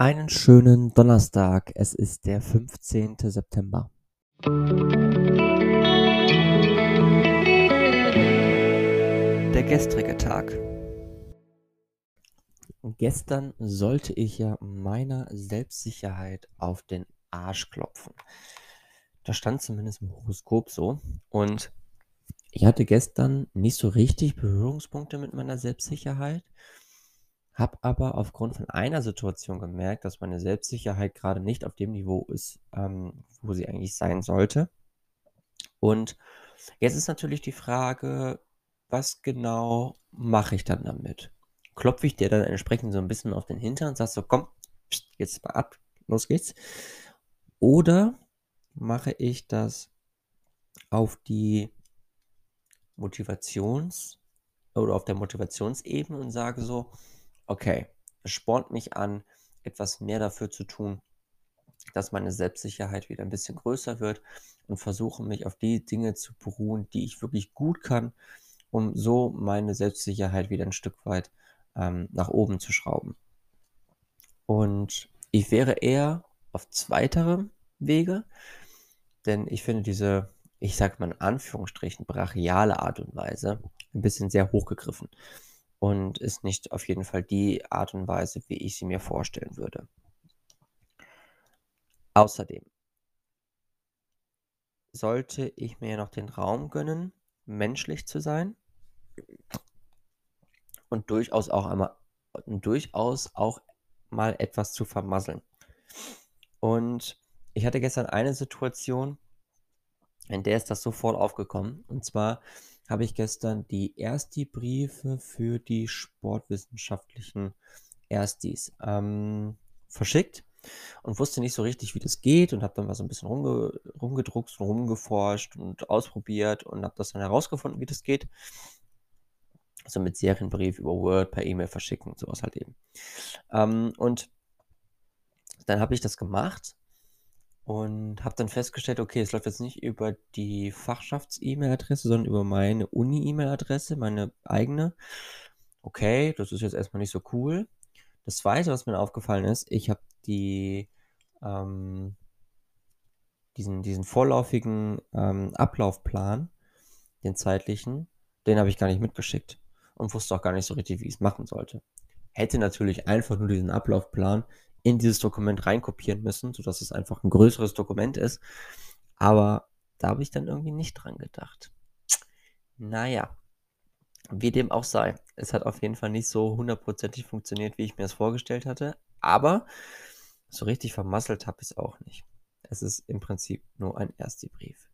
Einen schönen Donnerstag. Es ist der 15. September. Der gestrige Tag. Gestern sollte ich ja meiner Selbstsicherheit auf den Arsch klopfen. Das stand zumindest im Horoskop so. Und ich hatte gestern nicht so richtig Berührungspunkte mit meiner Selbstsicherheit, habe aber aufgrund von einer Situation gemerkt, dass meine Selbstsicherheit gerade nicht auf dem Niveau ist, ähm, wo sie eigentlich sein sollte. Und jetzt ist natürlich die Frage, was genau mache ich dann damit? Klopfe ich dir dann entsprechend so ein bisschen auf den Hintern und sagst so, komm, jetzt mal ab, los geht's. Oder mache ich das auf die Motivations- oder auf der Motivationsebene und sage so, okay, es spornt mich an, etwas mehr dafür zu tun, dass meine Selbstsicherheit wieder ein bisschen größer wird und versuche mich auf die Dinge zu beruhen, die ich wirklich gut kann, um so meine Selbstsicherheit wieder ein Stück weit ähm, nach oben zu schrauben. Und ich wäre eher auf zweiterem Wege, denn ich finde diese, ich sag mal in Anführungsstrichen, brachiale Art und Weise ein bisschen sehr hochgegriffen und ist nicht auf jeden Fall die Art und Weise, wie ich sie mir vorstellen würde. Außerdem sollte ich mir noch den Raum gönnen, menschlich zu sein und durchaus auch einmal durchaus auch mal etwas zu vermasseln. Und ich hatte gestern eine Situation, in der ist das sofort aufgekommen. Und zwar habe ich gestern die Ersti-Briefe für die sportwissenschaftlichen Erstis ähm, verschickt und wusste nicht so richtig, wie das geht und habe dann mal so ein bisschen rumge rumgedruckt und rumgeforscht und ausprobiert und habe das dann herausgefunden, wie das geht. So mit Serienbrief über Word per E-Mail verschicken und sowas halt eben. Ähm, und dann habe ich das gemacht und habe dann festgestellt, okay, es läuft jetzt nicht über die Fachschafts-E-Mail-Adresse, sondern über meine Uni-E-Mail-Adresse, meine eigene. Okay, das ist jetzt erstmal nicht so cool. Das zweite, was mir aufgefallen ist, ich habe die, ähm, diesen, diesen vorläufigen ähm, Ablaufplan, den zeitlichen, den habe ich gar nicht mitgeschickt und wusste auch gar nicht so richtig, wie ich es machen sollte. Hätte natürlich einfach nur diesen Ablaufplan in dieses Dokument reinkopieren müssen, sodass es einfach ein größeres Dokument ist. Aber da habe ich dann irgendwie nicht dran gedacht. Naja, wie dem auch sei. Es hat auf jeden Fall nicht so hundertprozentig funktioniert, wie ich mir das vorgestellt hatte. Aber so richtig vermasselt habe ich es auch nicht. Es ist im Prinzip nur ein Ersti-Brief.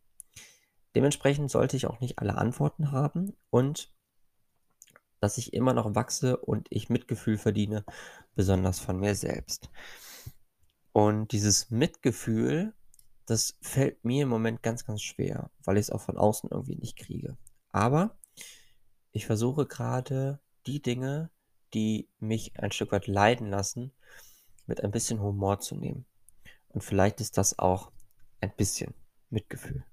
Dementsprechend sollte ich auch nicht alle Antworten haben und dass ich immer noch wachse und ich Mitgefühl verdiene, besonders von mir selbst. Und dieses Mitgefühl, das fällt mir im Moment ganz, ganz schwer, weil ich es auch von außen irgendwie nicht kriege. Aber ich versuche gerade die Dinge, die mich ein Stück weit leiden lassen, mit ein bisschen Humor zu nehmen. Und vielleicht ist das auch ein bisschen Mitgefühl.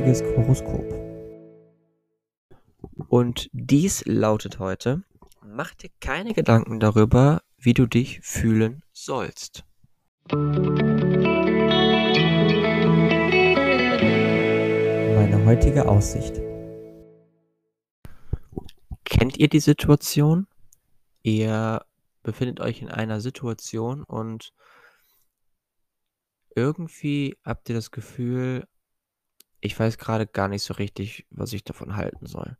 Heutiges Horoskop. Und dies lautet heute, mach dir keine Gedanken darüber, wie du dich fühlen sollst. Meine heutige Aussicht. Kennt ihr die Situation? Ihr befindet euch in einer Situation und irgendwie habt ihr das Gefühl, ich weiß gerade gar nicht so richtig, was ich davon halten soll.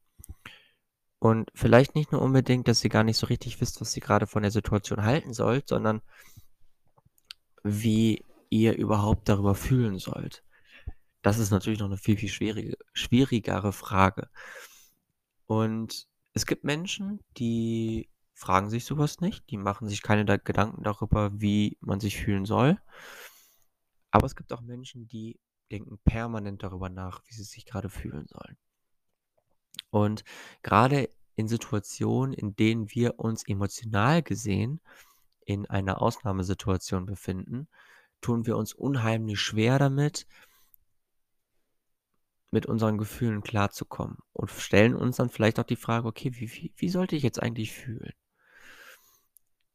Und vielleicht nicht nur unbedingt, dass ihr gar nicht so richtig wisst, was ihr gerade von der Situation halten sollt, sondern wie ihr überhaupt darüber fühlen sollt. Das ist natürlich noch eine viel, viel schwierige, schwierigere Frage. Und es gibt Menschen, die fragen sich sowas nicht, die machen sich keine da Gedanken darüber, wie man sich fühlen soll. Aber es gibt auch Menschen, die denken permanent darüber nach, wie sie sich gerade fühlen sollen. Und gerade in Situationen, in denen wir uns emotional gesehen in einer Ausnahmesituation befinden, tun wir uns unheimlich schwer damit, mit unseren Gefühlen klarzukommen und stellen uns dann vielleicht auch die Frage: „Okay, wie wie wie sollte ich jetzt eigentlich fühlen?“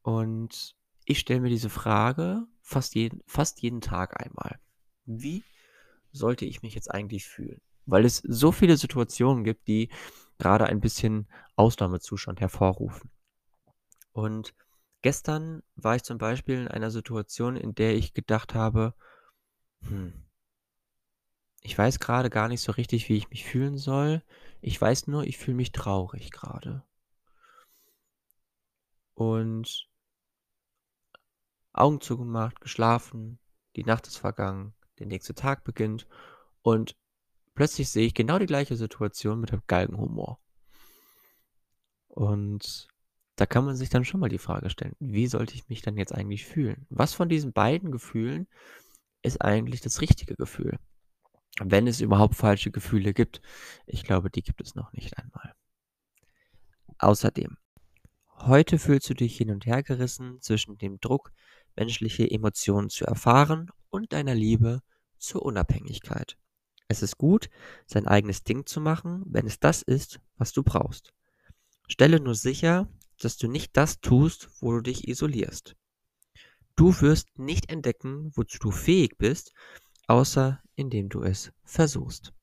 Und ich stelle mir diese Frage fast jeden fast jeden Tag einmal. Wie sollte ich mich jetzt eigentlich fühlen? Weil es so viele Situationen gibt, die gerade ein bisschen Ausnahmezustand hervorrufen. Und gestern war ich zum Beispiel in einer Situation, in der ich gedacht habe: „Hm“ „ich weiß gerade gar nicht so richtig, wie ich mich fühlen soll. Ich weiß nur, ich fühle mich traurig gerade.“ Und Augen zugemacht, geschlafen, die Nacht ist vergangen, der nächste Tag beginnt und plötzlich sehe ich genau die gleiche Situation mit dem Galgenhumor. Und da kann man sich dann schon mal die Frage stellen: „Wie sollte ich mich dann jetzt eigentlich fühlen?“ Was von diesen beiden Gefühlen ist eigentlich das richtige Gefühl? Wenn es überhaupt falsche Gefühle gibt. Ich glaube, die gibt es noch nicht einmal. Außerdem, heute fühlst du dich hin und hergerissen zwischen dem Druck, menschliche Emotionen zu erfahren und deiner Liebe zur Unabhängigkeit. Es ist gut, sein eigenes Ding zu machen, wenn es das ist, was du brauchst. Stelle nur sicher, dass du nicht das tust, wo du dich isolierst. Du wirst nicht entdecken, wozu du fähig bist, außer indem du es versuchst.